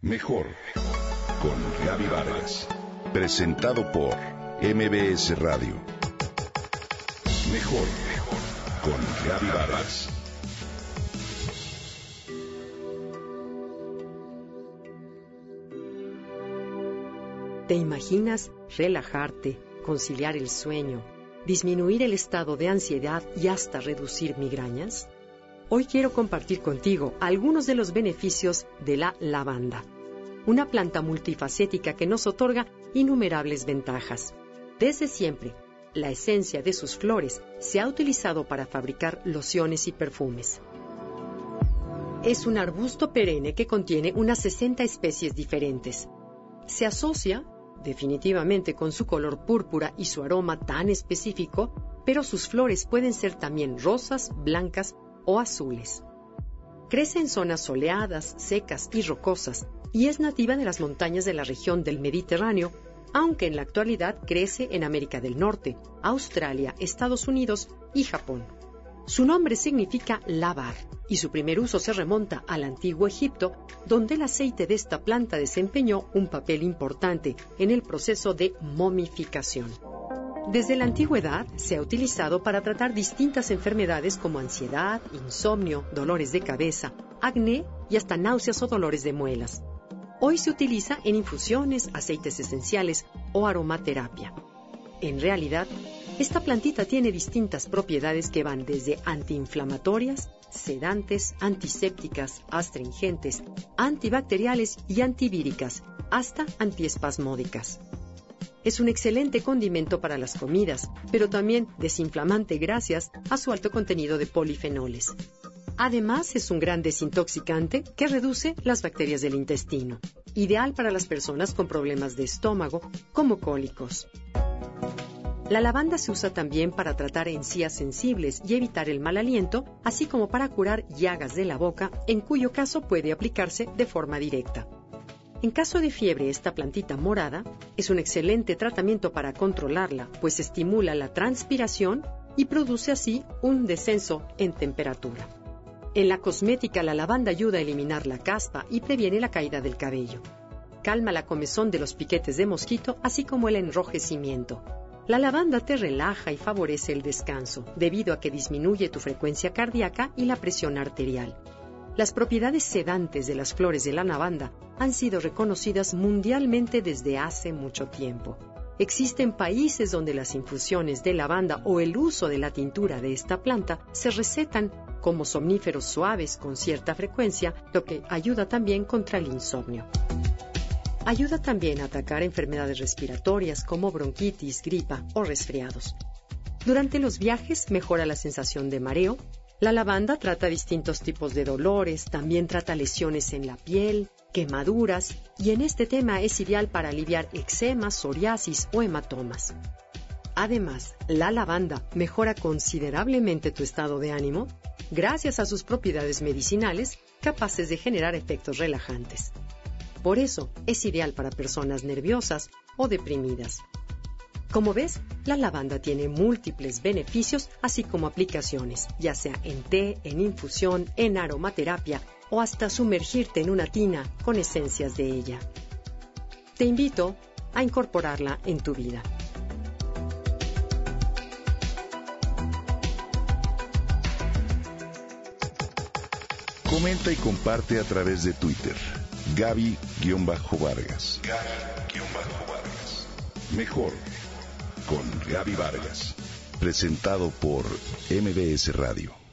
Mejor con Gaby Vargas. Presentado por MBS Radio. Mejor con Gaby Vargas. ¿Te imaginas relajarte, conciliar el sueño, disminuir el estado de ansiedad y hasta reducir migrañas? Hoy quiero compartir contigo algunos de los beneficios de la lavanda, una planta multifacética que nos otorga innumerables ventajas. Desde siempre, la esencia de sus flores se ha utilizado para fabricar lociones y perfumes. Es un arbusto perenne que contiene unas 60 especies diferentes. Se asocia definitivamente con su color púrpura y su aroma tan específico, pero sus flores pueden ser también rosas, blancas o azules. Crece en zonas soleadas, secas y rocosas y es nativa de las montañas de la región del Mediterráneo, aunque en la actualidad crece en América del Norte, Australia, Estados Unidos y Japón. Su nombre significa lavar y su primer uso se remonta al antiguo Egipto, donde el aceite de esta planta desempeñó un papel importante en el proceso de momificación. Desde la antigüedad se ha utilizado para tratar distintas enfermedades como ansiedad, insomnio, dolores de cabeza, acné y hasta náuseas o dolores de muelas. Hoy se utiliza en infusiones, aceites esenciales o aromaterapia. En realidad, esta plantita tiene distintas propiedades que van desde antiinflamatorias, sedantes, antisépticas, astringentes, antibacteriales y antivíricas, hasta antiespasmódicas. Es un excelente condimento para las comidas, pero también desinflamante gracias a su alto contenido de polifenoles. Además, es un gran desintoxicante que reduce las bacterias del intestino, ideal para las personas con problemas de estómago, como cólicos. La lavanda se usa también para tratar encías sensibles y evitar el mal aliento, así como para curar llagas de la boca, en cuyo caso puede aplicarse de forma directa. En caso de fiebre, esta plantita morada es un excelente tratamiento para controlarla, pues estimula la transpiración y produce así un descenso en temperatura. En la cosmética, la lavanda ayuda a eliminar la caspa y previene la caída del cabello. Calma la comezón de los piquetes de mosquito, así como el enrojecimiento. La lavanda te relaja y favorece el descanso, debido a que disminuye tu frecuencia cardíaca y la presión arterial. Las propiedades sedantes de las flores de la lavanda han sido reconocidas mundialmente desde hace mucho tiempo. Existen países donde las infusiones de lavanda o el uso de la tintura de esta planta se recetan como somníferos suaves con cierta frecuencia, lo que ayuda también contra el insomnio. Ayuda también a atacar enfermedades respiratorias como bronquitis, gripa o resfriados. Durante los viajes mejora la sensación de mareo, la lavanda trata distintos tipos de dolores, también trata lesiones en la piel, quemaduras y en este tema es ideal para aliviar eczemas, psoriasis o hematomas. Además, la lavanda mejora considerablemente tu estado de ánimo gracias a sus propiedades medicinales capaces de generar efectos relajantes. Por eso es ideal para personas nerviosas o deprimidas. Como ves, la lavanda tiene múltiples beneficios, así como aplicaciones, ya sea en té, en infusión, en aromaterapia o hasta sumergirte en una tina con esencias de ella. Te invito a incorporarla en tu vida. Comenta y comparte a través de Twitter. Gaby-Vargas. Gaby-Vargas. Mejor Gaby Vargas. Presentado por MBS Radio.